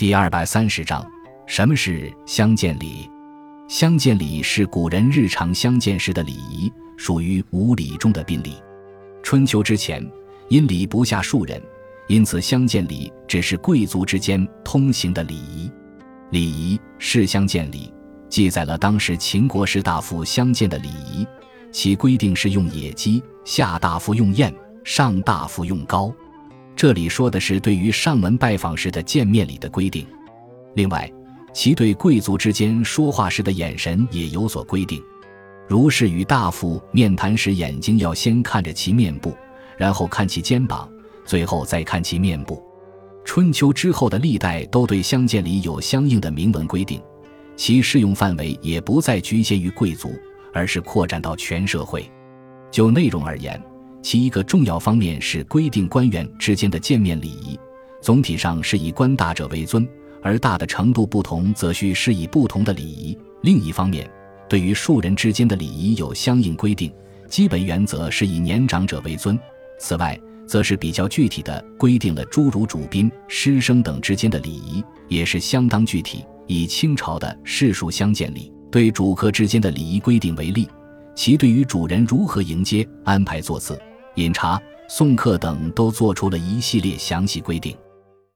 第二百三十章，什么是相见礼？相见礼是古人日常相见时的礼仪，属于五礼中的宾礼。春秋之前，因礼不下庶人，因此相见礼只是贵族之间通行的礼仪。礼仪是相见礼，记载了当时秦国士大夫相见的礼仪，其规定是用野鸡，下大夫用雁，上大夫用羔。这里说的是对于上门拜访时的见面礼的规定，另外，其对贵族之间说话时的眼神也有所规定。如是与大夫面谈时，眼睛要先看着其面部，然后看其肩膀，最后再看其面部。春秋之后的历代都对相见礼有相应的明文规定，其适用范围也不再局限于贵族，而是扩展到全社会。就内容而言。其一个重要方面是规定官员之间的见面礼仪，总体上是以官大者为尊，而大的程度不同，则需施以不同的礼仪。另一方面，对于庶人之间的礼仪有相应规定，基本原则是以年长者为尊。此外，则是比较具体的规定了诸如主宾、师生等之间的礼仪，也是相当具体。以清朝的世庶相见礼对主客之间的礼仪规定为例，其对于主人如何迎接、安排座次。饮茶、送客等都做出了一系列详细规定。